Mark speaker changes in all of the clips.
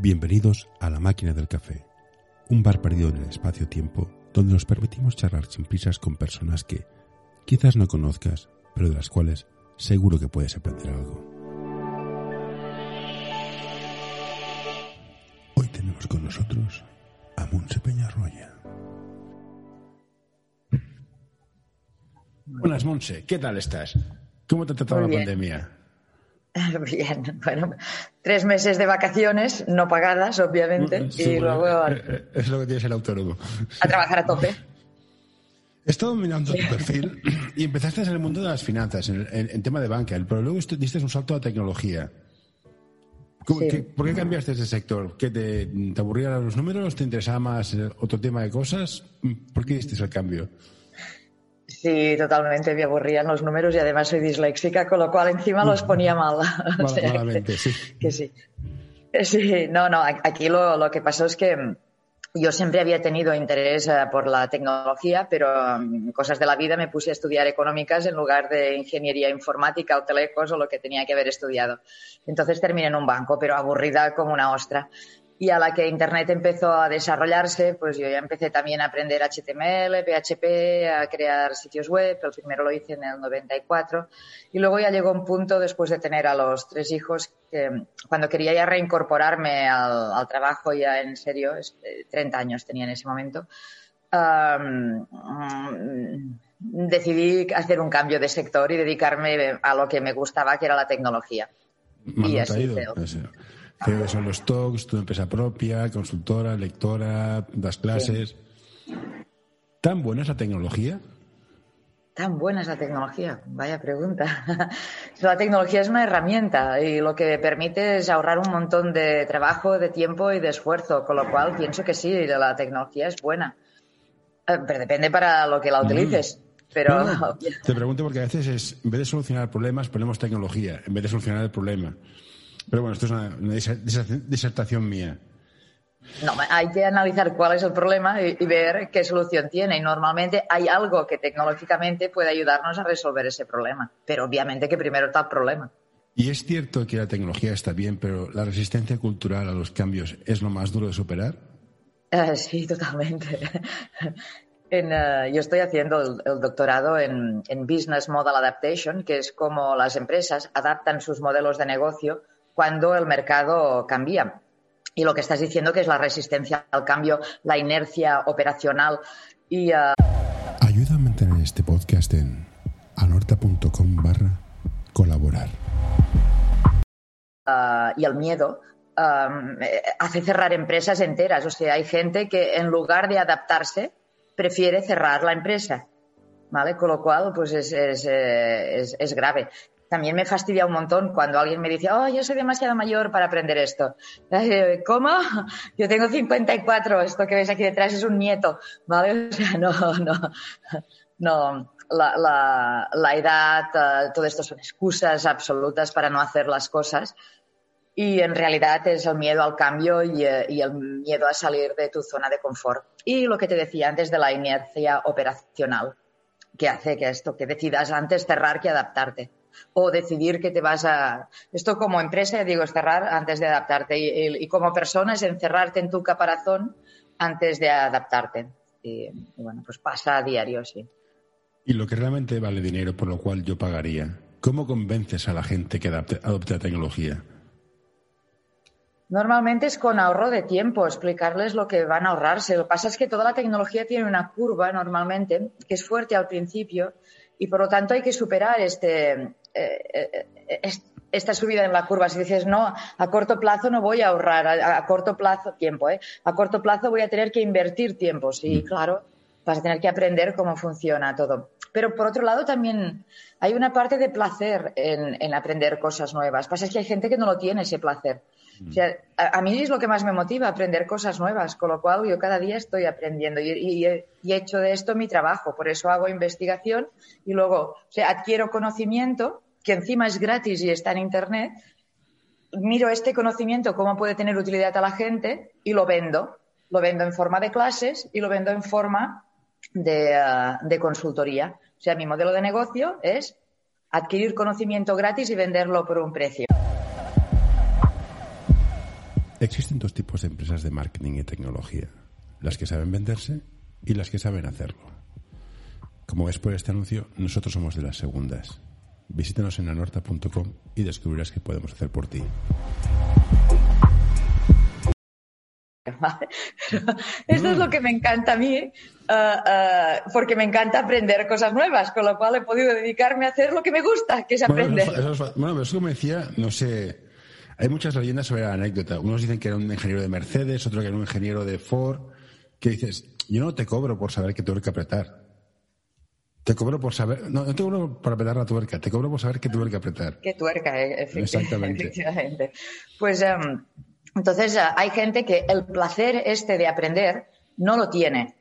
Speaker 1: Bienvenidos a La Máquina del Café, un bar perdido en el espacio-tiempo donde nos permitimos charlar sin prisas con personas que quizás no conozcas, pero de las cuales seguro que puedes aprender algo. Hoy tenemos con nosotros a Monse Peñarroya.
Speaker 2: Buenas, Monse. ¿Qué tal estás? ¿Cómo te ha tratado la pandemia?
Speaker 3: Bien, bueno, tres meses de vacaciones, no pagadas, obviamente, mm, y luego...
Speaker 2: Eh, eh, es lo que tienes el autónomo.
Speaker 3: A trabajar a tope.
Speaker 2: He estado mirando tu perfil y empezaste en el mundo de las finanzas, en, tema de banca, pero luego diste un salto a tecnología. ¿Por qué cambiaste ese sector? ¿Que te, te aburrían los números? ¿Te interesaba más otro tema de cosas? ¿Por qué diste el cambio?
Speaker 3: Sí, totalmente. Me aburrían los números y además soy disléxica, con lo cual encima los ponía mal.
Speaker 2: malamente, sí.
Speaker 3: Que sí. Sí, no, no. Aquí lo, lo que pasó es que yo siempre había tenido interés eh, por la tecnología, pero mm, cosas de la vida me puse a estudiar económicas en lugar de ingeniería informática o telecos o lo que tenía que haber estudiado. Entonces terminé en un banco, pero aburrida como una ostra. Y a la que Internet empezó a desarrollarse, pues yo ya empecé también a aprender HTML, PHP, a crear sitios web. El primero lo hice en el 94. Y luego ya llegó un punto, después de tener a los tres hijos, que cuando quería ya reincorporarme al, trabajo ya en serio, 30 eh, años tenía en ese momento, decidí hacer un cambio de sector y dedicarme a lo que me gustaba, que era la tecnología.
Speaker 2: y así que son los talks, tu empresa propia, consultora, lectora, das clases. ¿Tan buena es la tecnología?
Speaker 3: Tan buena es la tecnología, vaya pregunta. la tecnología es una herramienta y lo que permite es ahorrar un montón de trabajo, de tiempo y de esfuerzo, con lo cual pienso que sí, la tecnología es buena. Eh, pero depende para lo que la utilices. Pero...
Speaker 2: te pregunto porque a veces es, en vez de solucionar problemas, ponemos tecnología, en vez de solucionar el problema. Pero bueno, esto es una, disertación mía.
Speaker 3: No, hay que analizar cuál es el problema y, ver qué solución tiene. Y normalmente hay algo que tecnológicamente puede ayudarnos a resolver ese problema. Pero obviamente que primero está el problema.
Speaker 2: Y es cierto que la tecnología está bien, pero la resistencia cultural a los cambios es lo más duro de superar.
Speaker 3: Eh, sí, totalmente. Eh, yo estoy haciendo el, doctorado en, en, Business Model Adaptation, que es como las empresas adaptan sus modelos de negocio cuando el mercado cambia. Y lo que estás diciendo que es la resistencia al cambio, la inercia operacional y... Uh...
Speaker 1: Ayuda a mantener este podcast en anorta.com barra colaborar.
Speaker 3: Uh, y el miedo um, hace cerrar empresas enteras. O sea, hay gente que en lugar de adaptarse prefiere cerrar la empresa. ¿Vale? Con lo cual, pues es, es, es, es grave también me fastidia un montón cuando alguien me dice, oh, yo soy demasiado mayor para aprender esto. ¿Cómo? Yo tengo 54, esto que ves aquí detrás es un nieto, ¿vale? O sea, no, no, no. La, edad, uh, todo esto son excusas absolutas para no hacer las cosas. Y en realidad es el miedo al cambio y, eh, y, el miedo a salir de tu zona de confort. Y lo que te decía antes de la inercia operacional, que hace que esto, que decidas antes cerrar que adaptarte o decidir que te vas a... Esto como empresa, digo, es cerrar antes de adaptarte y, como persona es encerrarte en tu caparazón antes de adaptarte. Y, bueno, pues pasa a diario, sí.
Speaker 2: Y lo que realmente vale dinero, por lo cual yo pagaría, ¿cómo convences a la gente que adopte la tecnología?
Speaker 3: Normalmente es con ahorro de tiempo, explicarles lo que van a ahorrarse. Lo que pasa es que toda la tecnología tiene una curva normalmente que es fuerte al principio y por lo tanto hay que superar este, eh, eh, esta subida en la curva. Si dices, no, a corto plazo no voy a ahorrar, a, corto plazo, tiempo, ¿eh? A corto plazo voy a tener que invertir tiempo, sí, mm. claro, vas a tener que aprender cómo funciona todo. Pero por otro lado también hay una parte de placer en, aprender cosas nuevas. Pasa es que hay gente que no lo tiene ese placer. O sea, a, mí es lo que más me motiva, aprender cosas nuevas, con lo cual yo cada día estoy aprendiendo y, he, hecho de esto mi trabajo. Por eso hago investigación y luego o sea, adquiero conocimiento que encima es gratis y está en Internet, miro este conocimiento, cómo puede tener utilidad a la gente y lo vendo. Lo vendo en forma de clases y lo vendo en forma de, uh, consultoría. O sea, mi modelo de negocio es adquirir conocimiento gratis y venderlo por un precio.
Speaker 1: Existen dos tipos de empresas de marketing y tecnología, las que saben venderse y las que saben hacerlo. Como ves por este anuncio, nosotros somos de las segundas. Visítanos en anorta.com y descubrirás qué podemos hacer por ti.
Speaker 3: esto es lo que me encanta a mí, eh, eh, porque me encanta aprender cosas nuevas, con lo cual he podido dedicarme a hacer lo que me gusta, que es aprender.
Speaker 2: Bueno, eso, bueno, eso me decía, no sé, hay muchas leyendas sobre la anécdota. Unos dicen que era un ingeniero de Mercedes, otro que era un ingeniero de Ford, que dices, yo no te cobro por saber que tuve que apretar. Te cobro por saber, no, no te cobro por apretar la tuerca, te cobro por saber que tuve que apretar.
Speaker 3: Qué tuerca, eh,
Speaker 2: Exactamente.
Speaker 3: efectivamente. Pues em, entonces eh, hay gente que el placer este de aprender no lo tiene.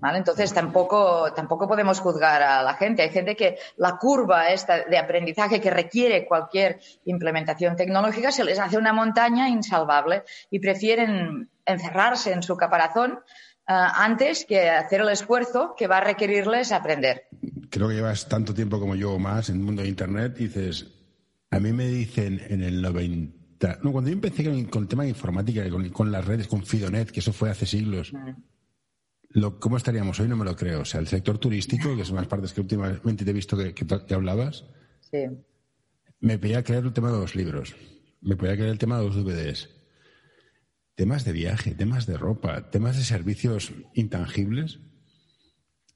Speaker 3: ¿Vale? Entonces tampoco, tampoco podemos juzgar a la gente. Hay gente que la curva esta de aprendizaje que requiere cualquier implementación tecnológica se les hace una montaña insalvable y prefieren encerrarse en su caparazón antes que hacer el esfuerzo que va a requerirles aprender.
Speaker 2: Creo que llevas tanto tiempo como yo o más en el mundo de Internet dices, a mí me dicen en el 90... No, cuando yo empecé con, el tema de informática, con, con, las redes, con Fidonet, que eso fue hace siglos, mm. lo, ¿cómo estaríamos hoy? No me lo creo. O sea, el sector turístico, que son las partes que últimamente te he visto que, que, que hablabas,
Speaker 3: sí.
Speaker 2: me podía creer el tema de los libros, me podía creer el tema de los DVDs, temas de viaje, temas de ropa, temas de servicios intangibles,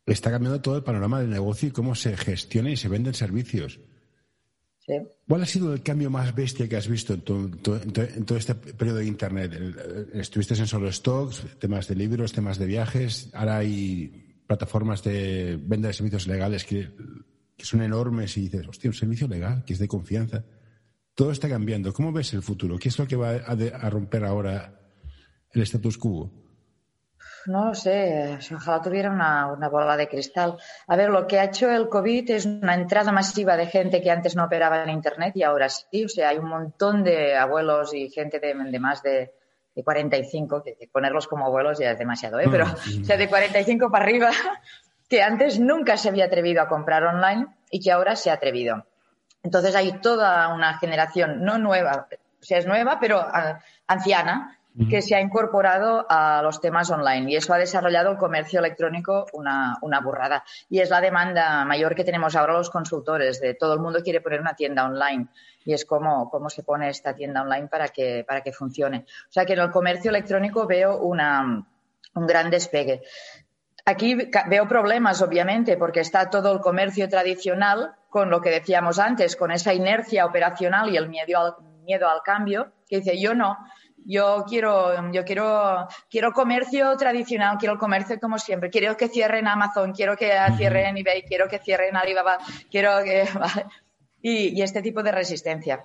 Speaker 2: está cambiando todo el panorama del negocio y cómo se gestiona y se venden servicios.
Speaker 3: Sí.
Speaker 2: ¿Cuál ha sido el cambio más bestia que has visto en, tu, tu, en, todo este periodo de Internet? Estuviste en solo stocks, temas de libros, temas de viajes. Ahora hay plataformas de venta de servicios legales que, que son enormes y dices, hostia, un servicio legal que es de confianza. Todo está cambiando. ¿Cómo ves el futuro? ¿Qué es lo que va a, de, a romper ahora el status quo?
Speaker 3: No lo sé, ojalá tuviera una, una, bola de cristal. A ver, lo que ha hecho el COVID es una entrada masiva de gente que antes no operaba en Internet y ahora sí. O sea, hay un montón de abuelos y gente de, de más de, de 45, que ponerlos como abuelos ya es demasiado, ¿eh? Pero, o sea, de 45 para arriba, que antes nunca se había atrevido a comprar online y que ahora se ha atrevido. Entonces hay toda una generación, no nueva, o sea, es nueva, pero uh, anciana, que se ha incorporado a los temas online y eso ha desarrollado el comercio electrónico una, una, burrada. Y es la demanda mayor que tenemos ahora los consultores, de todo el mundo quiere poner una tienda online y es cómo, cómo se pone esta tienda online para que, para que funcione. O sea que en el comercio electrónico veo una, un gran despegue. Aquí veo problemas, obviamente, porque está todo el comercio tradicional con lo que decíamos antes, con esa inercia operacional y el miedo al, miedo al cambio, que dice yo no, yo quiero, yo quiero, quiero comercio tradicional, quiero el comercio como siempre, quiero que cierren Amazon, quiero que cierren eBay, quiero que cierren Alibaba, quiero que, ¿vale? y, y, este tipo de resistencia.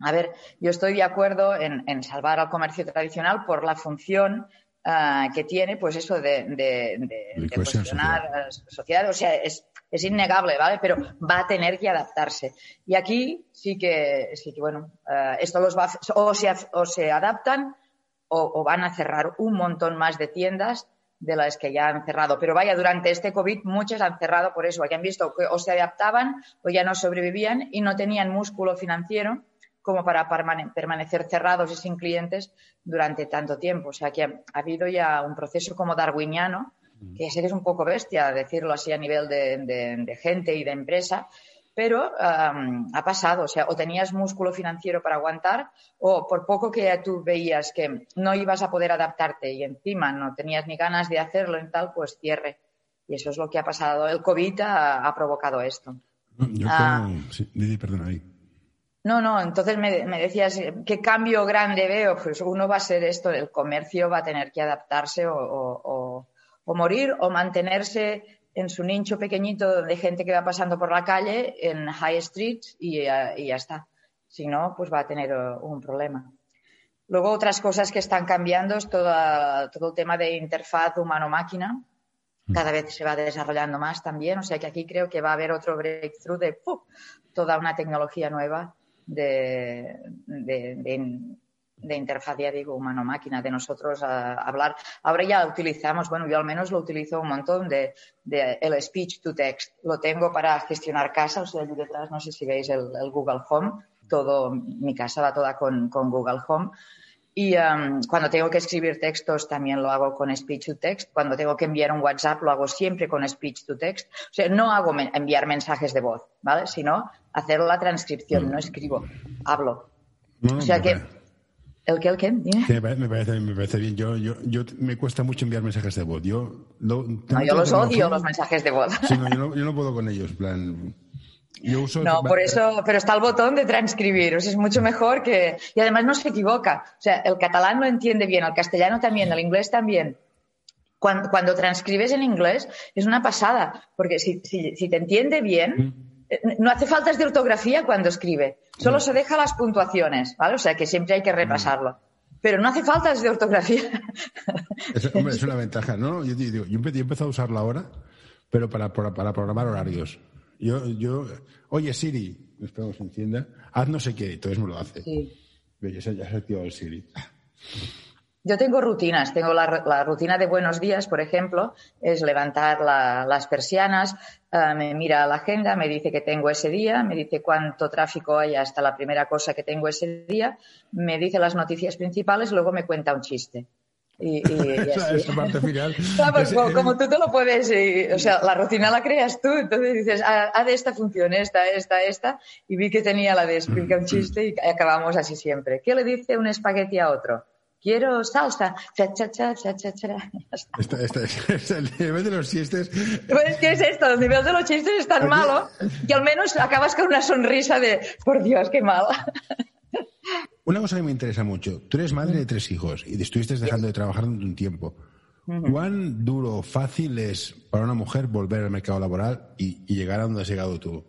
Speaker 3: A ver, yo estoy de acuerdo en, en salvar al comercio tradicional por la función uh, que tiene, pues eso de, de, de, de posicionar social. sociedad. O sea, es, es innegable, ¿vale? Pero va a tener que adaptarse. Y aquí sí que, sí que bueno, uh, esto los o, se, o se adaptan o, o, van a cerrar un montón más de tiendas de las que ya han cerrado. Pero vaya, durante este COVID muchas han cerrado por eso, que han visto que o se adaptaban o ya no sobrevivían y no tenían músculo financiero como para permanecer cerrados y sin clientes durante tanto tiempo. O sea que ha, habido ya un proceso como darwiniano que sé que es un poco bestia decirlo así a nivel de, de, de gente y de empresa, pero um, ha pasado, o sea, o tenías músculo financiero para aguantar, o por poco que tú veías que no ibas a poder adaptarte y encima no tenías ni ganas de hacerlo en tal, pues cierre. Y eso es lo que ha pasado. El COVID ha, ha provocado esto.
Speaker 2: Yo ah, sí, perdón, ahí.
Speaker 3: No, no, entonces me, me, decías, ¿qué cambio grande veo? Pues uno va a ser esto, el comercio va a tener que adaptarse o, o, o morir o mantenerse en su nicho pequeñito de gente que va pasando por la calle en High Street y, y ya está. Si no, pues va a tener un problema. Luego, otras cosas que están cambiando es toda, todo el tema de interfaz humano-máquina. Cada vez se va desarrollando más también. O sea que aquí creo que va a haber otro breakthrough de ¡puf! toda una tecnología nueva de, de, de, de interfaz, ya digo, humano-máquina, de nosotros a, hablar. Ahora ya utilizamos, bueno, yo al menos lo utilizo un montón de, de el speech to text. Lo tengo para gestionar casa, o sea, allí detrás, no sé si veis el, el Google Home, todo, mi casa va toda con, con Google Home. Y um, cuando tengo que escribir textos también lo hago con speech to text. Cuando tengo que enviar un WhatsApp lo hago siempre con speech to text. O sea, no hago enviar mensajes de voz, ¿vale? Sino hacer la transcripción, no escribo, hablo. o sea que... ¿El qué? ¿El qué?
Speaker 2: me, parece, me, parece, bien. Yo, yo, yo, me cuesta mucho enviar mensajes de voz. Yo,
Speaker 3: no, yo los odio, los mensajes de voz.
Speaker 2: Sí, no, yo, no, yo no puedo con ellos. plan,
Speaker 3: no, por eso, pero está el botón de transcribir, o sea, es mucho mejor que... Y además no se equivoca, o sea, el catalán lo entiende bien, el castellano también, el inglés también. Cuando, cuando transcribes en inglés es una pasada, porque si, si, te entiende bien, eh, no hace faltas de ortografía cuando escribe, solo se deja las puntuaciones, ¿vale? O sea, que siempre hay que repasarlo pero no hace faltas de ortografía.
Speaker 2: Es, hombre, es una ventaja, ¿no? Yo, yo, yo, he empezado a usarla ahora, pero para, para programar horarios. Yo, yo, oye Siri, espero que se encienda, haz no sé qué, entonces me lo hace. Sí. Ya se ha activado el Siri.
Speaker 3: Yo tengo rutinas. Tengo la, rutina de buenos días, por ejemplo, es levantar las persianas, eh, me mira la agenda, me dice que tengo ese día, me dice cuánto tráfico hay hasta la primera cosa que tengo ese día, me dice las noticias principales, luego me cuenta un chiste. Y,
Speaker 2: Esa parte final.
Speaker 3: como, tú te lo puedes, o sea, la rutina la creas tú, entonces dices, ah, haz de esta función, esta, esta, esta, y vi que tenía la de explicar un chiste y acabamos así siempre. ¿Qué le dice un espagueti a otro? Quiero salsa. Cha, cha, cha, cha, cha, cha.
Speaker 2: es el nivel de los chistes.
Speaker 3: Pues, ¿qué es esto? El nivel de los chistes es tan malo que al menos acabas con una sonrisa de, por Dios, qué mala.
Speaker 2: Una cosa que me interesa mucho. Tú eres madre de tres hijos y estuviste dejando de trabajar durante un tiempo. ¿Cuán duro fácil es para una mujer volver al mercado laboral y, llegar a donde has llegado tú?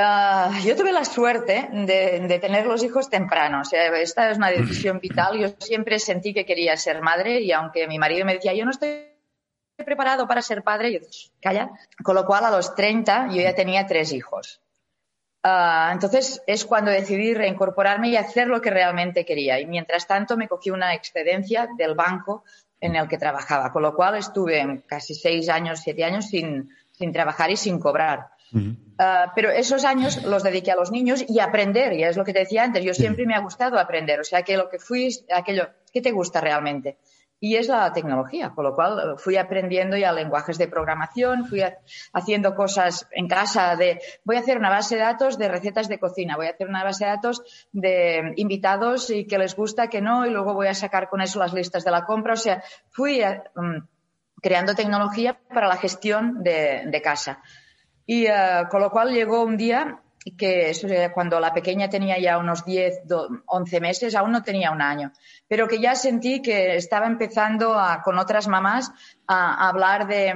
Speaker 3: Ah, yo tuve la suerte de, tener los hijos temprano. O sea, esta es una decisión vital. Yo siempre sentí que quería ser madre y aunque mi marido me decía, yo no estoy preparado para ser padre, yo calla. Con lo cual, a los 30 yo ya tenía tres hijos. Ah, entonces es cuando decidí reincorporarme y hacer lo que realmente quería. Y mientras tanto me cogí una excedencia del banco en el que trabajaba, con lo cual estuve casi seis años, siete años sin, trabajar y sin cobrar. Ah, pero esos años los dediqué a los niños y a aprender, y es lo que te decía antes, yo siempre me ha gustado aprender, o sea que lo que fui, aquello, ¿qué te gusta realmente? y es la tecnología, con lo cual eh, fui aprendiendo ya lenguajes de programación, fui haciendo cosas en casa de voy a hacer una base de datos de recetas de cocina, voy a hacer una base de datos de invitados y que les gusta, que no, y luego voy a sacar con eso las listas de la compra. O sea, fui eh, mm, creando tecnología para la gestión de, casa. Y eh, con lo cual llegó un día que cuando la pequeña tenía ya unos 10, 11 meses, aún no tenía un año, pero que ya sentí que estaba empezando con otras mamás a, hablar de,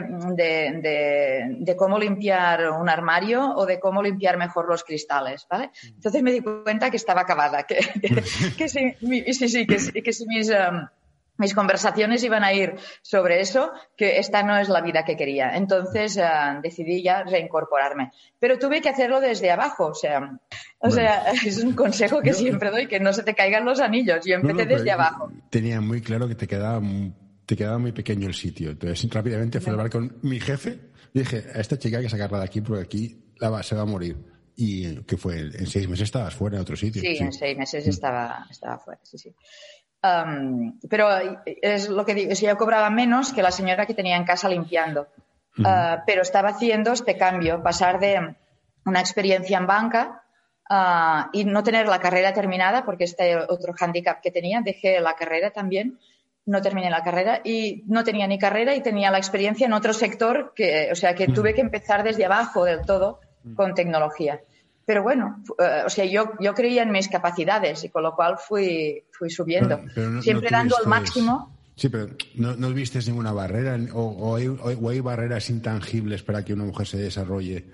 Speaker 3: de, cómo limpiar un armario o de cómo limpiar mejor los cristales, ¿vale? Entonces me di cuenta que estaba acabada, que, que, sí, sí, que, que si mis... Um, mis conversaciones iban a ir sobre eso, que esta no es la vida que quería. Entonces eh, decidí ya reincorporarme. Pero tuve que hacerlo desde abajo, o sea, o sea es un consejo que siempre doy, que no se te caigan los anillos. Yo empecé desde abajo.
Speaker 2: Tenía muy claro que te quedaba, te quedaba muy pequeño el sitio. Entonces rápidamente fui a hablar con mi jefe y dije, a esta chica hay que sacarla de aquí porque aquí la va, se va a morir. Y que fue, en seis meses estabas fuera en otro sitio.
Speaker 3: Sí, en seis meses estaba, estaba fuera, sí, sí pero es lo que digo, si yo cobraba menos que la señora que tenía en casa limpiando. Ah, pero estaba haciendo este cambio, pasar de una experiencia en banca ah, y no tener la carrera terminada, porque este otro hándicap que tenía, dejé la carrera también, no terminé la carrera y no tenía ni carrera y tenía la experiencia en otro sector, que, o sea que tuve que empezar desde abajo del todo con tecnología. Pero bueno, eh, o sea, yo, yo creía en mis capacidades y con lo cual fui, fui subiendo. Siempre dando el máximo.
Speaker 2: Sí, pero no, no viste ninguna barrera o, hay, barreras intangibles para que una mujer se desarrolle.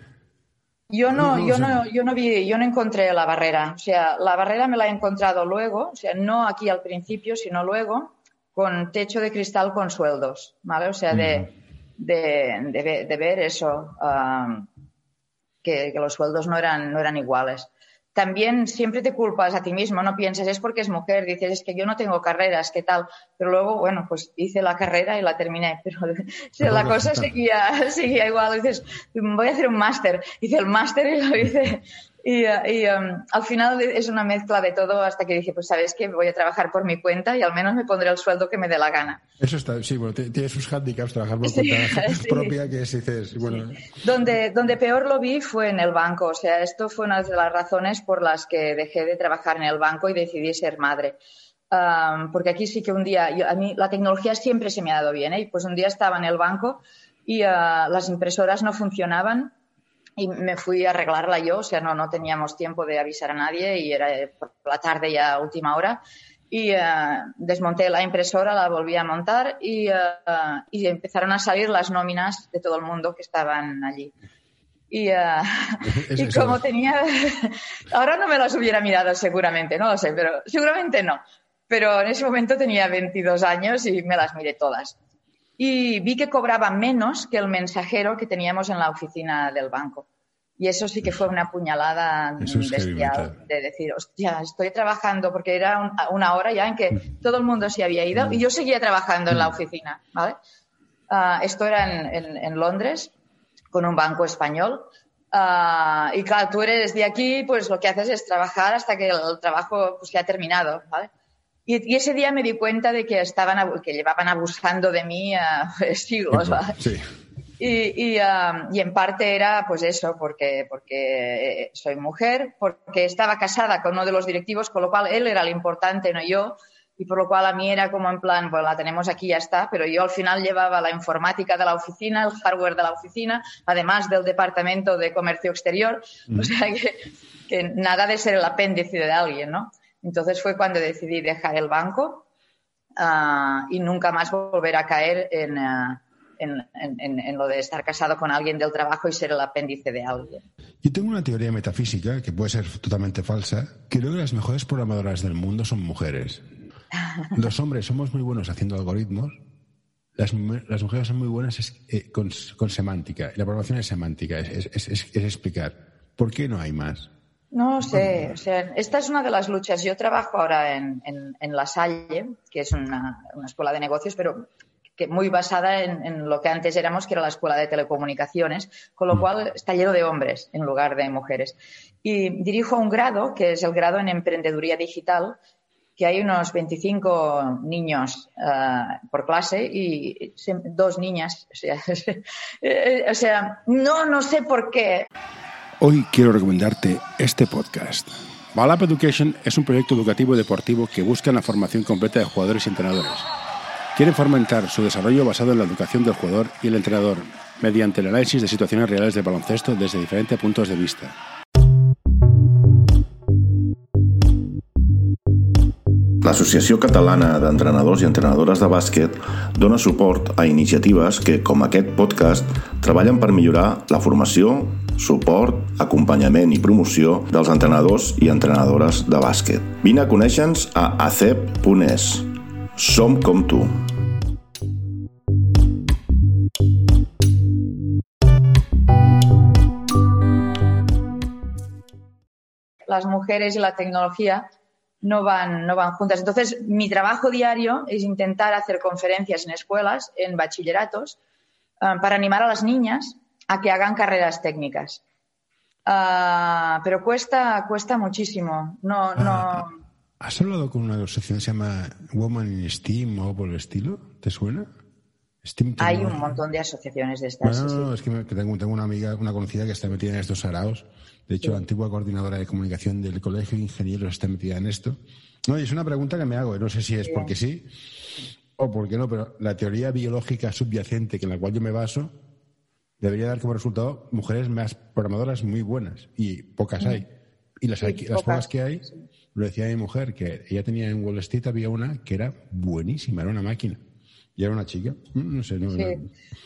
Speaker 3: Yo no, yo no, yo no vi, yo no encontré la barrera. O sea, la barrera me la he encontrado luego, o sea, no aquí al principio, sino luego, con techo de cristal con sueldos, ¿vale? O sea, de, de, de, ver eso. Um, que, los sueldos no eran, no eran iguales. También siempre te culpas a ti mismo, no piensas, es porque es mujer, dices, es que yo no tengo carreras, ¿qué tal? Pero luego, bueno, pues hice la carrera y la terminé, pero la cosa seguía, seguía igual, dices, voy a hacer un máster, hice el máster y lo hice, Y, um, al final es una mezcla de todo hasta que dije, pues sabes que voy a trabajar por mi cuenta y al menos me pondré el sueldo que me dé la gana.
Speaker 2: Eso está, sí, bueno, tiene sus handicaps trabajar por cuenta propia que dices, bueno.
Speaker 3: Donde, donde peor lo vi fue en el banco, o sea, esto fue una de las razones por las que dejé de trabajar en el banco y decidí ser madre. Um, porque aquí sí que un día, a mí la tecnología siempre se me ha dado bien, ¿eh? pues un día estaba en el banco y uh, las impresoras no funcionaban y me fui a arreglarla yo, o sea, no, no teníamos tiempo de avisar a nadie y era por la tarde ya última hora. Y uh, desmonté la impresora, la volví a montar y, uh, y, empezaron a salir las nóminas de todo el mundo que estaban allí. Y, uh, y como tenía, ahora no me las hubiera mirado seguramente, no lo sé, pero seguramente no. Pero en ese momento tenía 22 años y me las miré todas y vi que cobraba menos que el mensajero que teníamos en la oficina del banco. Y eso sí que fue una puñalada bestial de decir, hostia, estoy trabajando, porque era una hora ya en que todo el mundo se había ido y yo seguía trabajando en la oficina, ¿vale? Uh, esto era en, en, Londres, con un banco español. Uh, y claro, tú eres de aquí, pues lo que haces es trabajar hasta que el trabajo pues, ya ha terminado, ¿vale? Y, ese día me di cuenta de que estaban que llevaban abusando de mí uh, siglos. Sí. Y, y, y, en parte era pues eso, porque, porque soy mujer, porque estaba casada con uno de los directivos, con lo cual él era el importante, no yo, y por lo cual a mí era como en plan, bueno, la tenemos aquí, ya está, pero yo al final llevaba la informática de la oficina, el hardware de la oficina, además del departamento de comercio exterior, o sea que, que nada de ser el apéndice de alguien, ¿no? Entonces fue cuando decidí dejar el banco uh, y nunca más volver a caer en, uh, en, en, en, lo de estar casado con alguien del trabajo y ser el apéndice de alguien.
Speaker 2: Yo tengo una teoría metafísica que puede ser totalmente falsa. Creo que las mejores programadoras del mundo son mujeres. Los hombres somos muy buenos haciendo algoritmos. Las, las mujeres son muy buenas es, eh, con, con, semántica. La programación es semántica, es, es, es explicar. ¿Por qué no hay más?
Speaker 3: No sé, o sea, esta es una de las luchas. Yo trabajo ahora en, en, La Salle, que es una, una, escuela de negocios, pero que muy basada en, en, lo que antes éramos, que era la escuela de telecomunicaciones, con lo mm. cual está lleno de hombres en lugar de mujeres. Y dirijo un grado, que es el grado en emprendeduría digital, que hay unos 25 niños uh, por clase y dos niñas. O sea, o sea, no, no sé por qué.
Speaker 2: Hoy quiero recomendarte este podcast. Balap Education es un proyecto educativo y deportivo que busca la formación completa de jugadores y entrenadores. Quieren fomentar su desarrollo basado en la educación del jugador y el entrenador, mediante el análisis de situaciones reales de baloncesto desde diferentes puntos de vista.
Speaker 4: L'Associació Catalana d'Entrenadors i Entrenadores de Bàsquet dona suport a iniciatives que, com aquest podcast, treballen per millorar la formació, suport, acompanyament i promoció dels entrenadors i entrenadores de bàsquet. Vine a conèixer-nos a acep.es. Som com tu.
Speaker 3: Las mujeres y la tecnología no van, no van juntas. Entonces, mi trabajo diario es intentar hacer conferencias en escuelas, en bachilleratos, uh, para animar a las niñas a que hagan carreras técnicas. Uh, pero cuesta, cuesta muchísimo. No,
Speaker 2: ah, no. ¿Has hablado con una asociación que se llama Woman in STEAM o por el estilo? ¿Te suena?
Speaker 3: Steam Hay un montón de asociaciones de estas.
Speaker 2: No, no, es que, tengo, tengo, una amiga, una conocida que está metida en estos araos. De hecho, la antigua coordinadora de comunicación del Colegio de Ingenieros está metida en esto. No, y es una pregunta que me hago. No sé si es porque sí o porque no, pero la teoría biológica subyacente que en la cual yo me baso debería dar como resultado mujeres más programadoras muy buenas y pocas hay. Y las, las pocas que hay, lo decía mi mujer, que ella tenía en Wall Street, había una que era buenísima, era una máquina. Y era una chica. Mm, no sé, no, sí.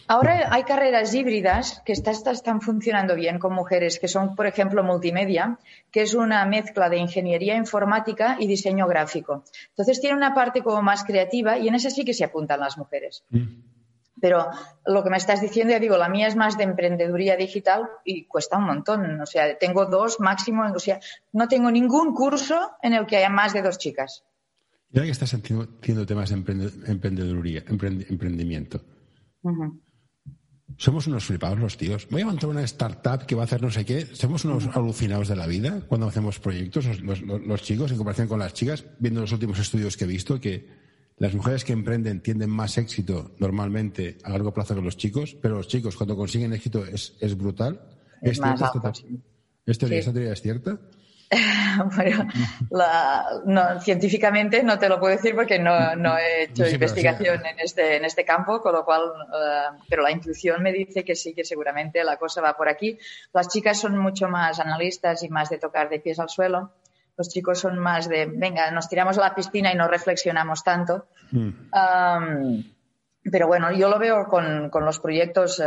Speaker 3: Ahora hay carreras híbridas que están funcionando bien con mujeres, que son, por ejemplo, multimedia, que es una mezcla de ingeniería informática y diseño gráfico. Entonces tiene una parte como más creativa y en esa sí que se apuntan las mujeres. Mm. Pero lo que me estás diciendo, ya digo, la mía es más de emprendeduría digital y cuesta un montón. O sea, tengo dos máximo, o sea, no tengo ningún curso en el que haya más de dos chicas.
Speaker 2: Ya que estás haciendo temas de emprendeduría, emprendimiento. Somos unos flipados los tíos. Voy a montar una startup que va a hacer no sé qué. Somos unos alucinados de la vida cuando hacemos proyectos, los, los- los chicos, en comparación con las chicas, viendo los últimos estudios que he visto, que las mujeres que emprenden tienen más éxito normalmente a largo plazo que los chicos, pero los chicos cuando consiguen éxito es, es brutal.
Speaker 3: Es alto,
Speaker 2: esta, teoría-
Speaker 3: Sí.
Speaker 2: esta teoría es cierta?
Speaker 3: Bueno, la- no, científicamente no te lo puedo decir porque no, no he hecho
Speaker 2: Sí,
Speaker 3: investigación
Speaker 2: sí.
Speaker 3: en, este, en este campo, con lo cual, eh, pero la intuición me dice que sí, que seguramente la cosa va por aquí. Las chicas son mucho más analistas y más de tocar de pies al suelo. Los chicos son más de, venga, nos tiramos a la piscina y no reflexionamos tanto. Am, pero bueno, yo lo veo con, con los proyectos, eh,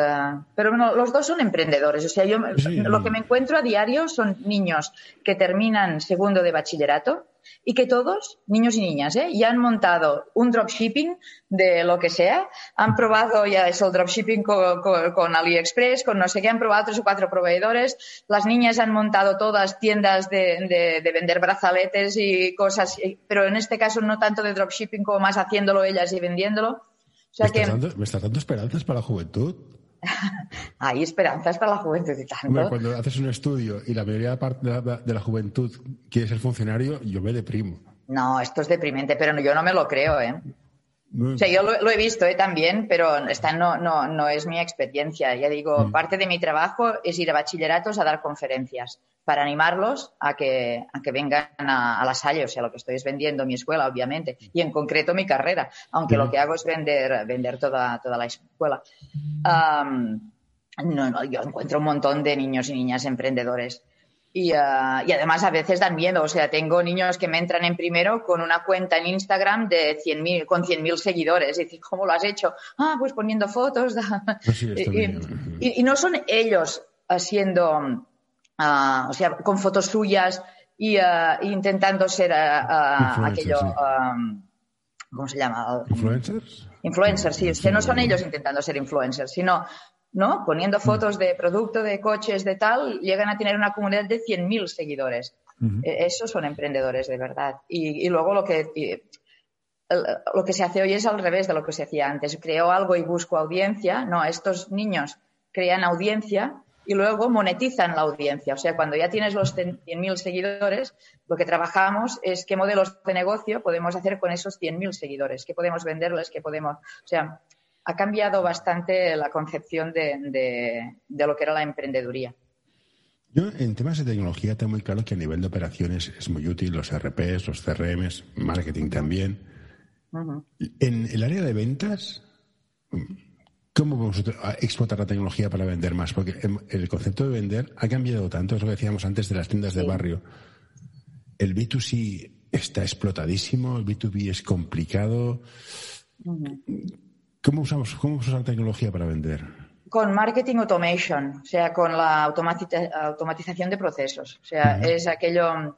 Speaker 3: pero bueno, los dos son emprendedores. O sea, yo
Speaker 2: Sí.
Speaker 3: lo que me encuentro a diario son niños que terminan segundo de bachillerato y que todos, niños y niñas, ¿eh? ya han montado un dropshipping de lo que sea, han probado ya eso, el dropshipping co- co- con, AliExpress, con no sé qué, han probado tres o cuatro proveedores, las niñas han montado todas tiendas de, de- de vender brazaletes y cosas, pero en este caso no tanto de dropshipping como más haciéndolo ellas y vendiéndolo. O sea
Speaker 2: ¿Me, estás
Speaker 3: que
Speaker 2: dando, me estás dando esperanzas para la juventud?
Speaker 3: hay esperanzas para la juventud y tanto.
Speaker 2: Hombre, cuando haces un estudio y la mayoría de, la, juventud quiere ser funcionario, yo me deprimo.
Speaker 3: No, esto es deprimente, pero yo no me lo creo, ¿eh? O sea, yo lo, lo he visto ¿eh? también, pero esta no, no, no es mi experiencia. Ya digo, parte de mi trabajo es ir a bachilleratos a dar conferencias para animarlos a que, a que vengan a, a la Salle. O sea, lo que estoy es vendiendo mi escuela, obviamente, y en concreto mi carrera, aunque lo que hago es vender, vender toda, toda la escuela. No, no, yo encuentro un montón de niños y niñas emprendedores. Y, ah, y además a veces dan miedo. O sea, tengo niños que me entran en primero con una cuenta en Instagram de 100.000 con 100.000 seguidores. Y dicen, ¿cómo lo has hecho? Ah, pues poniendo fotos.
Speaker 2: Pues sí,
Speaker 3: y,
Speaker 2: me-
Speaker 3: y- y no son ellos haciendo, ah, o sea, con fotos suyas y ah, intentando ser
Speaker 2: Influencers,
Speaker 3: aquello,
Speaker 2: sí.
Speaker 3: ah, ¿cómo se llama?
Speaker 2: ¿Influencers?
Speaker 3: Influencers, sí, es que no son ellos intentando ser influencers, sino ¿no? poniendo fotos de producto, de coches, de tal, llegan a tener una comunidad de 100.000 seguidores. Eh, Esos son emprendedores de verdad. Y, y luego lo que, y, lo que se hace hoy es al revés de lo que se hacía antes. Creo algo y busco audiencia. No, estos niños crean audiencia y luego monetizan la audiencia. O sea, cuando ya tienes los 100.000 seguidores, lo que trabajamos es qué modelos de negocio podemos hacer con esos 100.000 seguidores, qué podemos venderles, qué podemos. O sea, ha cambiado bastante la concepción de, de- de lo que era la emprendeduría.
Speaker 2: Yo, en temas de tecnología, tengo muy claro que a nivel de operaciones es muy útil, los RPs, los CRMs, marketing también. En el área de ventas, ¿cómo vamos a explotar la tecnología para vender más? Porque el- concepto de vender ha cambiado tanto, es lo que decíamos antes de las tiendas de barrio. El B2C está explotadísimo, el B2B es complicado. ¿Cómo usamos, cómo usamos la tecnología para vender?
Speaker 3: Con marketing automation, o sea, con la automati- automatización de procesos. O sea, es aquello,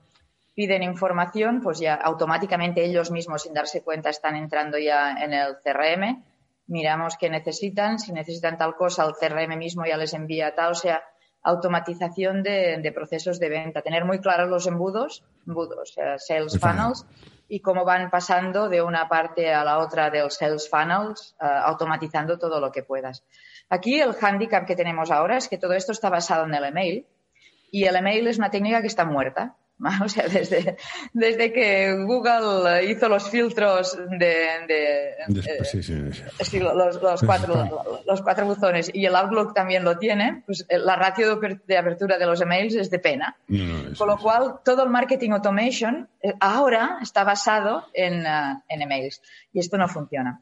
Speaker 3: piden información, pues ya automáticamente ellos mismos, sin darse cuenta, están entrando ya en el CRM. Miramos qué necesitan, si necesitan tal cosa, el CRM mismo ya les envía tal. O sea, automatización de, de procesos de venta. Tener muy claros los embudos, embudos, o sea, sales
Speaker 2: El funnel.
Speaker 3: funnels, y cómo van pasando de una parte a la otra del sales funnels, eh, automatizando todo lo que puedas. Aquí el handicap que tenemos ahora es que todo esto está basado en el email y el email es una técnica que está muerta. O sea, desde, desde que Google hizo los filtros de, de-
Speaker 2: Después,
Speaker 3: eh,
Speaker 2: sí, sí, sí.
Speaker 3: Sí, los, los cuatro, los cuatro buzones y el Outlook también lo tiene, pues eh, la ratio de aper- de apertura de los emails es de pena.
Speaker 2: No,
Speaker 3: Con lo cual, todo el marketing automation eh, ahora está basado en, en emails y esto no funciona.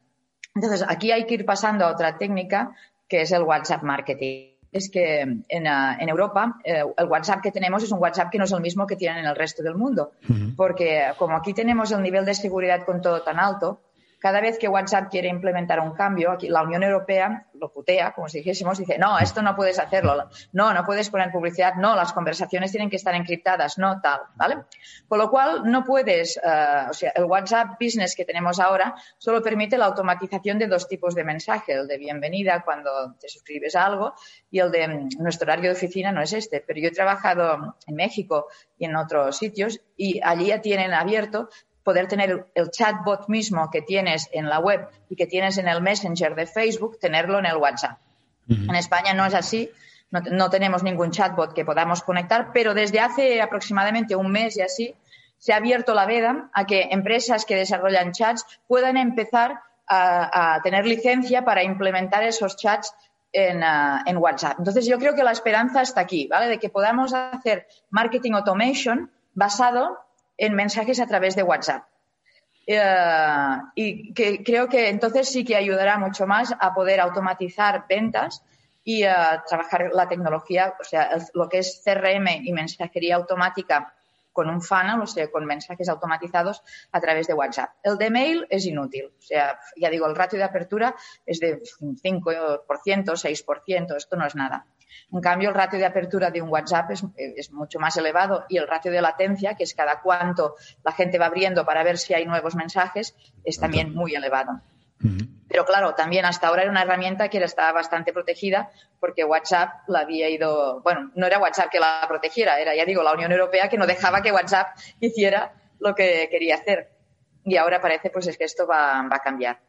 Speaker 3: Entonces, aquí hay que ir pasando a otra técnica que es el WhatsApp marketing. Es que en, ah, en Europa eh, el WhatsApp que tenemos es un WhatsApp que no es el mismo que tienen en el resto del mundo. Porque como aquí tenemos el nivel de seguridad con todo tan alto, cada vez que WhatsApp quiere implementar un cambio, aquí la Unión Europea lo putea, como si dijésemos, dice, no, esto no puedes hacerlo, no, no puedes poner publicidad, no, las conversaciones tienen que estar encriptadas, no tal, ¿vale? Con lo cual, no puedes, eh, o sea, el WhatsApp Business que tenemos ahora solo permite la automatización de dos tipos de mensaje, el de bienvenida cuando te suscribes a algo y el de mm, nuestro horario de oficina no es este, pero yo he trabajado en México y en otros sitios y allí ya tienen abierto poder tener el chatbot mismo que tienes en la web y que tienes en el Messenger de Facebook, tenerlo en el WhatsApp. En España no es así. No, tenemos ningún chatbot que podamos conectar, pero desde hace aproximadamente un mes y así se ha abierto la veda a que empresas que desarrollan chats puedan empezar a, tener licencia para implementar esos chats en, en, WhatsApp. Entonces, yo creo que la esperanza está aquí, ¿vale? De que podamos hacer marketing automation basado en mensajes a través de WhatsApp. Eh, y que creo que entonces sí que ayudará mucho más a poder automatizar ventas y a trabajar la tecnología, o sea, lo que es CRM y mensajería automática con un funnel, o sea, con mensajes automatizados a través de WhatsApp. El de mail es inútil, o sea, ya digo, el ratio de apertura es de 5%, 6%, esto no es nada. En cambio, el ratio de apertura de un WhatsApp es, mucho más elevado y el ratio de latencia, que es cada cuánto la gente va abriendo para ver si hay nuevos mensajes, es también muy elevado. Pero claro, también hasta ahora era una herramienta que estaba bastante protegida porque WhatsApp la había ido, bueno, no era WhatsApp que la protegiera, era, ya digo, la Unión Europea que no dejaba que WhatsApp hiciera lo que quería hacer. Y ahora parece pues es que esto va a cambiar.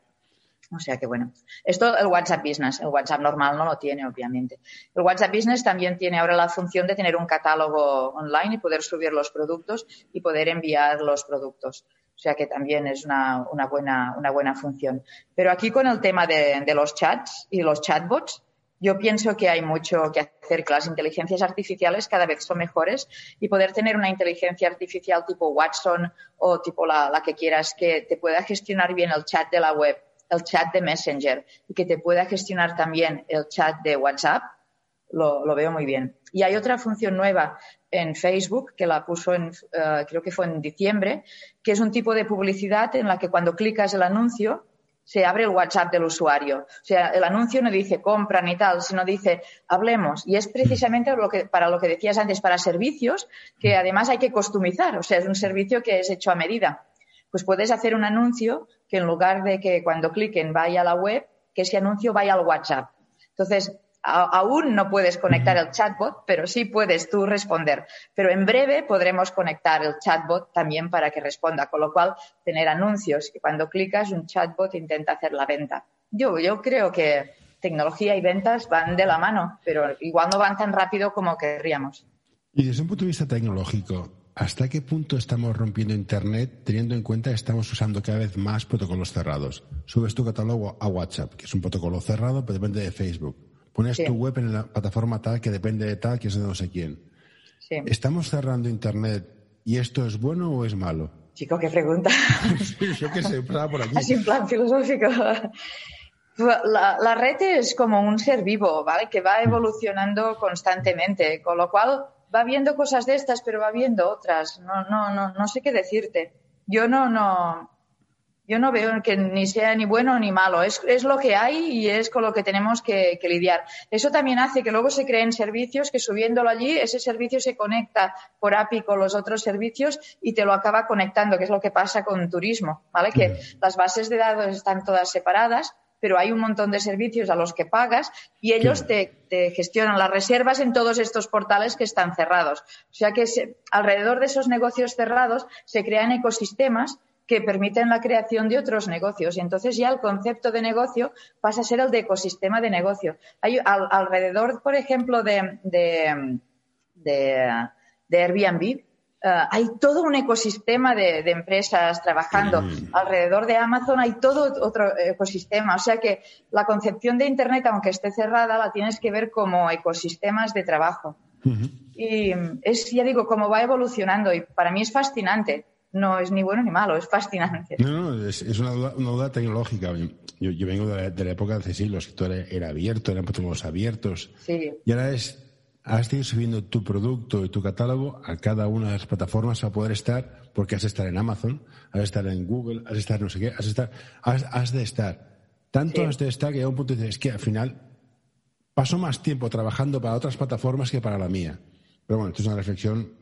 Speaker 3: O sea que bueno, esto el WhatsApp Business, el WhatsApp normal no lo tiene, obviamente. El WhatsApp Business también tiene ahora la función de tener un catálogo online y poder subir los productos y poder enviar los productos. O sea que también es una, buena, una buena función. Pero aquí con el tema de, los chats y los chatbots, yo pienso que hay mucho que hacer, que las inteligencias artificiales cada vez son mejores y poder tener una inteligencia artificial tipo Watson o tipo la, que quieras que te pueda gestionar bien el chat de la web el chat de Messenger y que te pueda gestionar también el chat de WhatsApp, lo, veo muy bien. Y hay otra función nueva en Facebook que la puso en, eh, creo que fue en diciembre, que es un tipo de publicidad en la que cuando clicas el anuncio se abre el WhatsApp del usuario. O sea, el anuncio no dice compra ni tal, sino dice hablemos. Y es precisamente lo que, para lo que decías antes, para servicios que además hay que customizar. O sea, es un servicio que es hecho a medida pues puedes hacer un anuncio que en lugar de que cuando cliquen vaya a la web, que ese anuncio vaya al WhatsApp. Entonces, aún no puedes conectar el chatbot, pero sí puedes tú responder. Pero en breve podremos conectar el chatbot también para que responda, con lo cual tener anuncios y cuando clicas un chatbot intenta hacer la venta. Yo, yo creo que tecnología y ventas van de la mano, pero igual no van tan rápido como querríamos.
Speaker 2: Y desde un punto de vista tecnológico, ¿Hasta qué punto estamos rompiendo Internet teniendo en cuenta que estamos usando cada vez más protocolos cerrados? Subes tu catálogo a WhatsApp, que es un protocolo cerrado, pero depende de Facebook. Pones tu web en la plataforma tal que depende de tal, que es de no sé quién. ¿Estamos cerrando Internet y esto es bueno o es malo?
Speaker 3: Chico, qué pregunta.
Speaker 2: Yo qué sé, por aquí.
Speaker 3: Así plan filosófico. La, la, red es como un ser vivo, ¿vale? Que va evolucionando constantemente, con lo cual va viendo cosas de estas, pero va viendo otras. No, no, no, no sé qué decirte. Yo no, no, yo no veo que ni sea ni bueno ni malo. Es, es lo que hay y es con lo que tenemos que, lidiar. Eso también hace que luego se creen servicios que subiéndolo allí, ese servicio se conecta por API con los otros servicios y te lo acaba conectando, que es lo que pasa con turismo, ¿vale? Que las bases de datos están todas separadas pero hay un montón de servicios a los que pagas y ellos te, gestionan las reservas en todos estos portales que están cerrados. O sea que alrededor de esos negocios cerrados se crean ecosistemas que permiten la creación de otros negocios. Y entonces ya el concepto de negocio pasa a ser el de ecosistema de negocio. Hay alrededor, por ejemplo, de, de, de Airbnb, eh, hay todo un ecosistema de, empresas trabajando. Mm. Alrededor de Amazon hay todo otro ecosistema. O sea que la concepción de Internet, aunque esté cerrada, la tienes que ver como ecosistemas de trabajo. Y es, ya digo, cómo va evolucionando y para mí es fascinante. No es ni bueno ni malo, es fascinante.
Speaker 2: No, no, es, una, duda, tecnológica. Yo, vengo de la, época de sí, los sectores era abierto, eran protocolos abiertos.
Speaker 3: Sí.
Speaker 2: Y ahora es has de ir subiendo tu producto y tu catálogo a cada una de las plataformas a poder estar, porque has de estar en Amazon, has de estar en Google, has de estar no sé qué, has de estar, has, de estar. Tanto has de estar que a un punto dices, es que al final paso más tiempo trabajando para otras plataformas que para la mía. Pero bueno, esto es una reflexión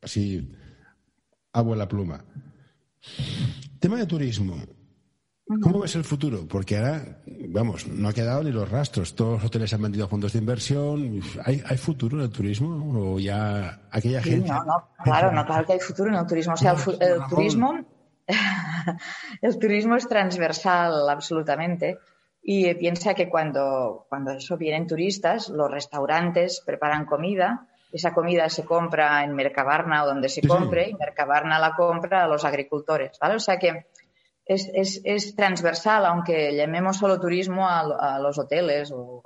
Speaker 2: así, abuela pluma. Tema de turismo. ¿Cómo ves el futuro? Porque ahora, vamos, no ha quedado ni los rastros. Todos los hoteles han vendido fondos de inversión. ¿Hay, futuro en el turismo? ¿O ya aquella gente.?
Speaker 3: No, no, claro, no, claro que hay futuro en el turismo. O sea, el, turismo. el turismo es transversal, absolutamente. y piensa que cuando, cuando eso vienen turistas, los restaurantes preparan comida, esa comida se compra en Mercabarna o donde se compre, y Mercabarna la compra a los agricultores, ¿vale? O sea que es, transversal, aunque llamemos solo turismo a, los hoteles o,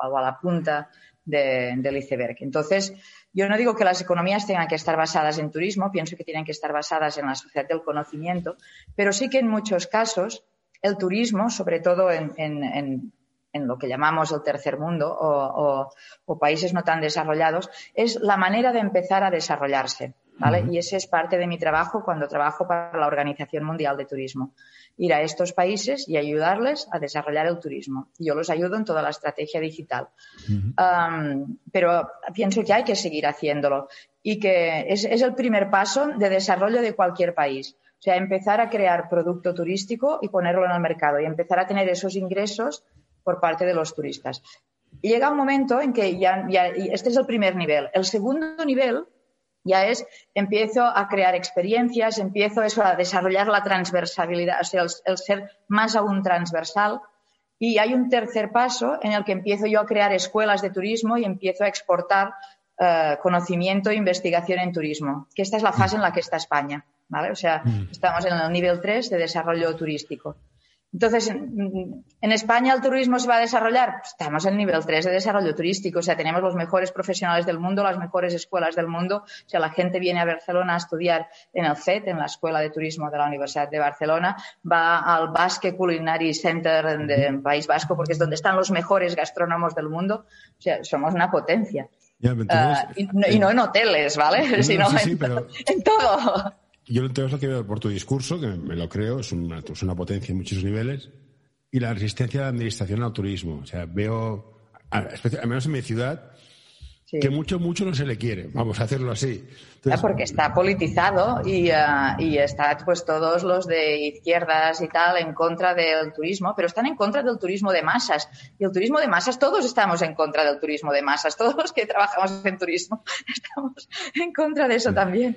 Speaker 3: a la punta de, del iceberg. Entonces, yo no digo que las economías tengan que estar basadas en turismo, pienso que tienen que estar basadas en la sociedad del conocimiento, pero sí que en muchos casos el turismo, sobre todo en, lo que llamamos el tercer mundo o, países no tan desarrollados, es la manera de empezar a desarrollarse. ¿Vale? Y ese es parte de mi trabajo cuando trabajo para la Organización Mundial de Turismo. Ir a estos países y ayudarles a desarrollar el turismo. Yo los ayudo en toda la estrategia digital. um, pero pienso que hay que seguir haciéndolo y que es, es el primer paso de desarrollo de cualquier país. O sea, empezar a crear producto turístico y ponerlo en el mercado y empezar a tener esos ingresos por parte de los turistas. Llega un momento en que ya, ya, este es el primer nivel. El segundo nivel ya es, empiezo a crear experiencias, empiezo eso a desarrollar la transversalidad, o sea, el, el ser más aún transversal. Y hay un tercer paso en el que empiezo yo a crear escuelas de turismo y empiezo a exportar uh, conocimiento e investigación en turismo, que esta es la fase en la que está España. ¿vale? O sea, mm. estamos en el nivel 3 de desarrollo turístico. Entonces, en, España el turismo se va a desarrollar. Pues estamos en el nivel 3 de desarrollo turístico. O sea, tenemos los mejores profesionales del mundo, las mejores escuelas del mundo. O sea, la gente viene a Barcelona a estudiar en el CET, en la Escuela de Turismo de la Universidad de Barcelona. Va al Basque Culinary Center en País Vasco porque es donde están los mejores gastrónomos del mundo. O sea, somos una potencia.
Speaker 2: Ya,
Speaker 3: uh, y, no, y, no, en hoteles, ¿vale?
Speaker 2: No,
Speaker 3: Sino
Speaker 2: sí, sí,
Speaker 3: en,
Speaker 2: pero...
Speaker 3: en todo.
Speaker 2: Yo entonces lo que veo por tu discurso, que me lo creo, es una, es una potencia en muchos niveles, y la resistencia de la administración al turismo. O sea, veo, al menos en mi ciudad, sí. que mucho, mucho no se le quiere. Vamos a hacerlo así.
Speaker 3: Entonces, Porque está politizado y, uh, y está pues todos los de izquierdas y tal en contra del turismo, pero están en contra del turismo de masas. Y el turismo de masas, todos estamos en contra del turismo de masas. Todos los que trabajamos en turismo estamos en contra de eso también.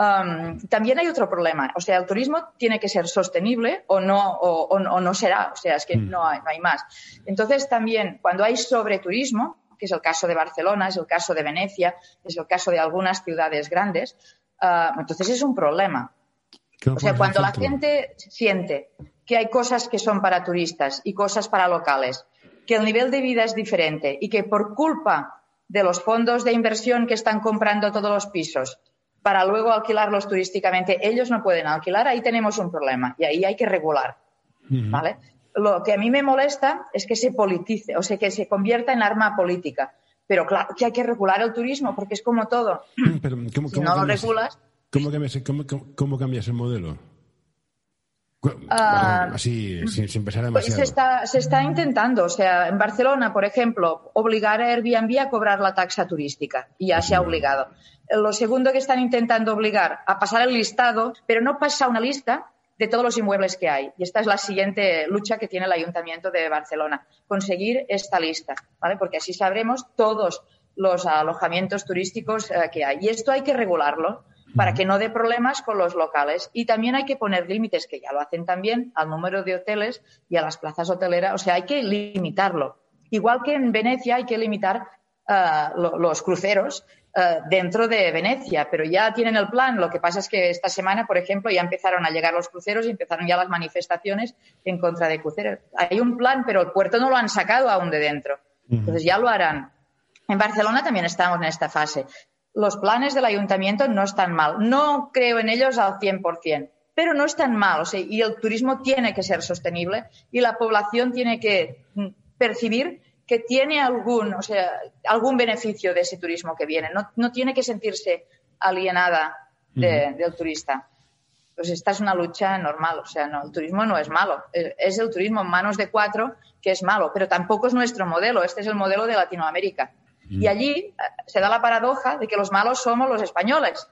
Speaker 3: Um, también hay otro problema. O sea, el turismo tiene que ser sostenible o no, o, o, o no será. O sea, es que mm. no, hay, no hay más. Entonces, también, cuando hay sobreturismo, que es el caso de Barcelona, es el caso de Venecia, es el caso de algunas ciudades grandes, uh, entonces es un problema. O sea, cuando la gente siente que hay cosas que son para turistas y cosas para locales, que el nivel de vida es diferente y que por culpa de los fondos de inversión que están comprando todos los pisos, para luego alquilarlos turísticamente, ellos no pueden alquilar, ahí tenemos un problema y ahí hay que regular. Uh -huh. ¿vale? Lo que a mí me molesta es que se politice, o sea, que se convierta en arma política. Pero claro que hay que regular el turismo porque es como todo.
Speaker 2: Pero, ¿cómo,
Speaker 3: si
Speaker 2: cómo
Speaker 3: no lo regulas.
Speaker 2: ¿cómo cambias, cómo, cómo cambias el modelo?
Speaker 3: Uh,
Speaker 2: así, sin, sin pensar demasiado.
Speaker 3: Se está, se está intentando. O sea, en Barcelona, por ejemplo, obligar a Airbnb a cobrar la taxa turística. Y ya se ha obligado. Lo segundo que están intentando obligar a pasar el listado, pero no pasa una lista de todos los inmuebles que hay. Y esta es la siguiente lucha que tiene el Ayuntamiento de Barcelona, conseguir esta lista, ¿vale? Porque así sabremos todos los alojamientos turísticos eh, que hay. Y esto hay que regularlo para que no dé problemas con los locales. Y también hay que poner límites, que ya lo hacen también, al número de hoteles y a las plazas hoteleras. O sea, hay que limitarlo. Igual que en Venecia hay que limitar uh, lo, los cruceros uh, dentro de Venecia, pero ya tienen el plan. Lo que pasa es que esta semana, por ejemplo, ya empezaron a llegar los cruceros y empezaron ya las manifestaciones en contra de cruceros. Hay un plan, pero el puerto no lo han sacado aún de dentro. Entonces ya lo harán. En Barcelona también estamos en esta fase los planes del ayuntamiento no están mal. No creo en ellos al 100%, pero no están mal. O sea, y el turismo tiene que ser sostenible y la población tiene que percibir que tiene algún, o sea, algún beneficio de ese turismo que viene. No, no tiene que sentirse alienada de, uh -huh. del turista. Pues esta es una lucha normal. O sea, no, el turismo no es malo. Es el turismo en manos de cuatro que es malo, pero tampoco es nuestro modelo. Este es el modelo de Latinoamérica. Y allí se da la paradoja de que los malos somos los españoles,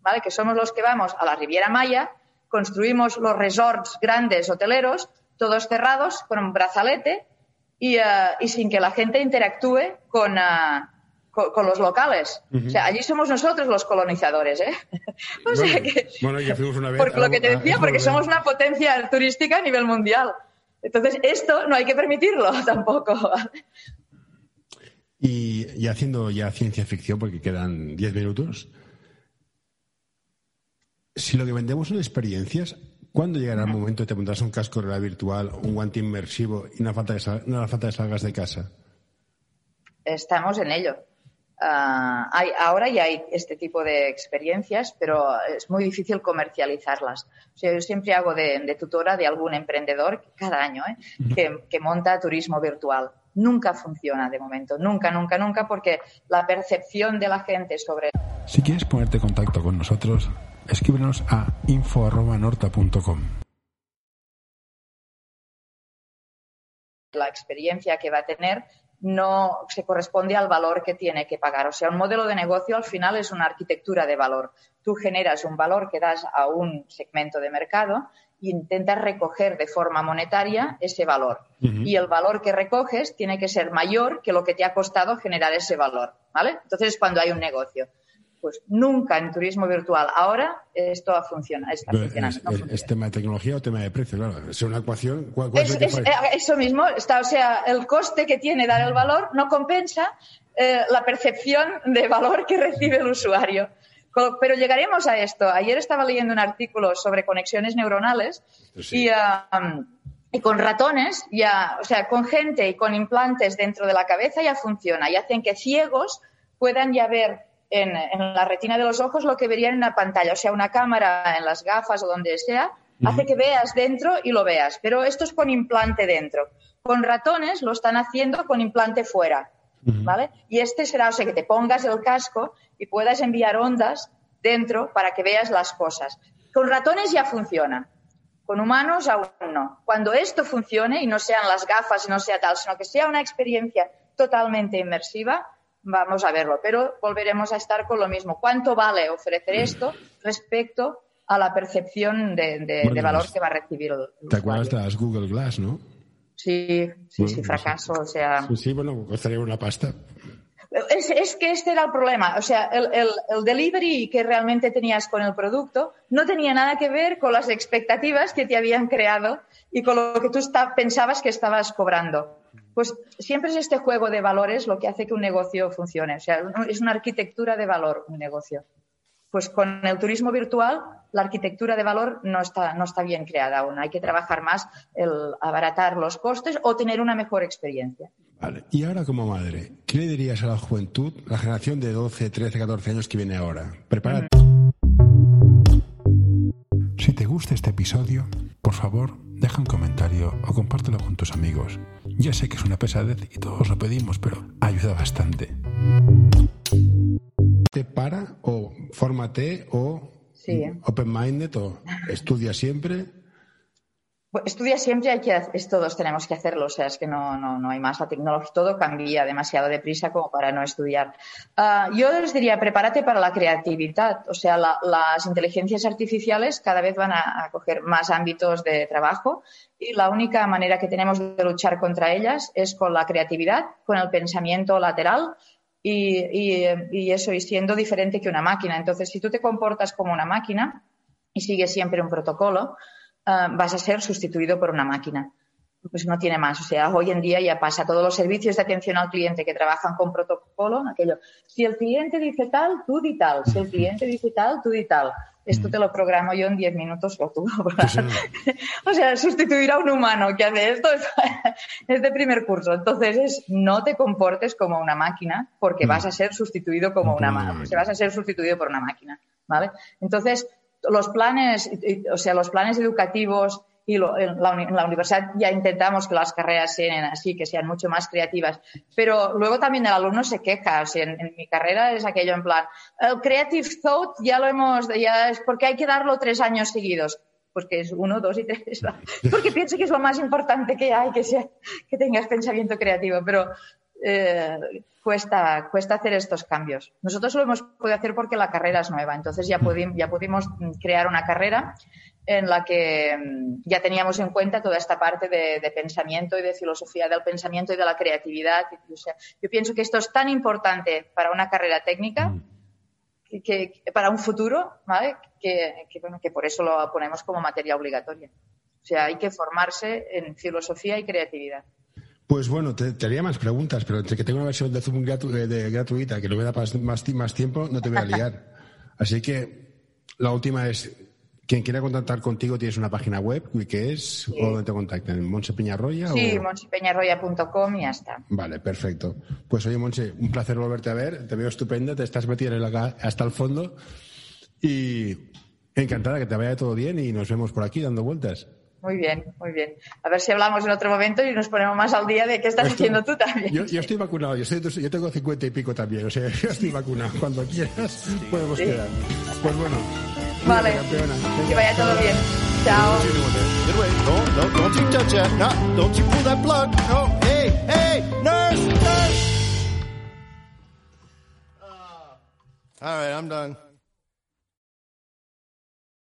Speaker 3: ¿vale? Que somos los que vamos a la Riviera Maya, construimos los resorts grandes hoteleros, todos cerrados, con un brazalete y, uh, y sin que la gente interactúe con, uh, con, con, los locales. Uh -huh. O sea, allí somos nosotros los colonizadores, ¿eh? o
Speaker 2: sea bueno, que, bueno, ya fuimos una vez
Speaker 3: por lo que te decía, porque somos una potencia turística a nivel mundial. Entonces, esto no hay que permitirlo tampoco.
Speaker 2: Y, haciendo ya ciencia ficción, porque quedan 10 minutos, si lo que vendemos son experiencias, ¿cuándo llegará el momento de te pondrás un casco real virtual, un guante inmersivo y no, falta que no falta que salgas de casa?
Speaker 3: Estamos en ello. Ah, hay, ahora ya hay este tipo de experiencias, pero es muy difícil comercializarlas. O sea, yo siempre hago de, tutora de algún emprendedor cada año ¿eh? que, monta turismo virtual. Nunca funciona de momento, nunca, nunca, nunca, porque la percepción de la gente sobre.
Speaker 1: Si quieres ponerte en contacto con nosotros, escríbenos a info.norta.com.
Speaker 3: La experiencia que va a tener no se corresponde al valor que tiene que pagar. O sea, un modelo de negocio al final es una arquitectura de valor. Tú generas un valor que das a un segmento de mercado intentas recoger de forma monetaria ese valor. Y el valor que recoges tiene que ser mayor que lo que te ha costado generar ese valor. ¿Vale? Entonces es cuando hay un negocio. Pues nunca en turismo virtual. Ahora esto funciona, está funcionando.
Speaker 2: Es, tema de tecnología o tema de precio? Claro, es una ecuación.
Speaker 3: es, eh, eso mismo, está, o sea, el coste que tiene dar el valor no compensa eh, la percepción de valor que recibe el usuario. Pero llegaremos a esto. Ayer estaba leyendo un artículo sobre conexiones neuronales y, y con ratones, ya, o sea, con gente y con implantes dentro de la cabeza ya funciona y hacen que ciegos puedan ya ver en, la retina de los ojos lo que verían en una pantalla, o sea, una cámara en las gafas o donde sea, hace que veas dentro y lo veas. Pero esto es con implante dentro. Con ratones lo están haciendo con implante fuera. ¿Vale? Y este será, o sea, que te pongas el casco y puedas enviar ondas dentro para que veas las cosas. Con ratones ya funciona. Con humanos aún no. Cuando esto funcione y no sean las gafas y no sea tal, sino que sea una experiencia totalmente inmersiva, vamos a verlo. Pero volveremos a estar con lo mismo. ¿Cuánto vale ofrecer esto respecto a la percepción de, valor que va a recibir el,
Speaker 2: ¿Te acuerdas de las Google Glass, no?
Speaker 3: Sí, sí, sí, fracaso, o sea...
Speaker 2: Sí, sí, bueno, costaría una pasta.
Speaker 3: Es, que este era el problema. O sea, el, el, delivery que realmente tenías con el producto no tenía nada que ver con las expectativas que te habían creado y con lo que tú pensabas que estabas cobrando. Pues siempre es este juego de valores lo que hace que un negocio funcione. O sea, es una arquitectura de valor un negocio. Pues con el turismo virtual, la arquitectura de valor no está, no está bien creada aún. Hay que trabajar más el abaratar los costes o tener una mejor experiencia.
Speaker 2: Vale. Y ahora como madre, ¿qué le dirías a la juventud, la generación de 12, 13, 14 años que viene ahora? Prepárate.
Speaker 1: Si te gusta este episodio, por favor, deja un comentario o compártelo con tus amigos. Ya sé que es una pesadez y todos lo pedimos, pero ayuda bastante.
Speaker 2: ¿Te para o fórmate o open-minded o estudia siempre?
Speaker 3: estudia siempre, hay que, es, todos tenemos que hacerlo, o sea, es que no, no, no hay más. La tecnología, todo cambia demasiado deprisa como para no estudiar. Ah, yo les diría, prepárate para la creatividad, o sea, las inteligencias artificiales cada vez van a, coger más ámbitos de trabajo y la única manera que tenemos de luchar contra ellas es con la creatividad, con el pensamiento lateral y, y, y eso, y siendo diferente que una máquina. Entonces, si tú te comportas como una máquina y sigues siempre un protocolo, eh, vas a ser sustituido por una máquina. Pues no tiene más. O sea, hoy en día ya pasa. Todos los servicios de atención al cliente que trabajan con protocolo, aquello. Si el cliente dice tal, tú di tal. Si el cliente dice tal, tú di tal. Esto mm. te lo programo yo en 10 minutos o tú. o sea, sustituir a un humano que hace esto es, de primer curso. Entonces es no te comportes como una máquina porque vas a ser sustituido como una máquina. vas a ser sustituido por una máquina. ¿Vale? Entonces, los planes, o sea, los planes educativos y en, la, universidad ya intentamos que las carreras sean así, que sean mucho más creativas. Pero luego también el alumno se queja. O sea, en, mi carrera es aquello en plan, el creative thought ya lo hemos, ya es porque hay que darlo tres años seguidos. Porque es uno, dos y tres. Porque pienso que es lo más importante que hay, que, sea, que tengas pensamiento creativo. Pero eh, cuesta, cuesta hacer estos cambios. Nosotros lo hemos podido hacer porque la carrera es nueva, entonces ya, pudimos, ya pudimos crear una carrera en la que mm, ya teníamos en cuenta toda esta parte de, pensamiento y de filosofía del pensamiento y de la creatividad. yo pienso que esto es tan importante para una carrera técnica, que, para un futuro, ¿vale? Que, bueno, que por eso lo ponemos como materia obligatoria. O sea, hay que formarse en filosofía y creatividad.
Speaker 2: Pues bueno, te, haría más preguntas, pero entre que tengo una versión de Zoom de, gratuita que no me da más, más tiempo, no te voy a liar. Así que la última es, quien quiera contactar contigo, tienes una página web, que es, o donde te contactan, ¿en Monse Peñarroya?
Speaker 3: Sí, o... monsepeñarroya.com y ya está.
Speaker 2: Vale, perfecto. Pues oye, Monse, un placer volverte a ver, te veo estupenda, te estás metida en la, hasta el fondo y encantada que te vaya todo bien y nos vemos por aquí dando vueltas.
Speaker 3: Muy bien, muy bien. A ver si hablamos en otro momento y nos ponemos más al día de qué estás haciendo tú también.
Speaker 2: Yo, estoy vacunado, yo, yo, tengo cincuenta y pico también, o sea, yo estoy vacunado. Cuando quieras podemos quedar. Pues bueno.
Speaker 3: Vale. Que vaya todo bien. Chao.
Speaker 5: No, no, don't you touch that. No, don't you pull that plug. No, hey, hey, nurse, nurse. All right, I'm done.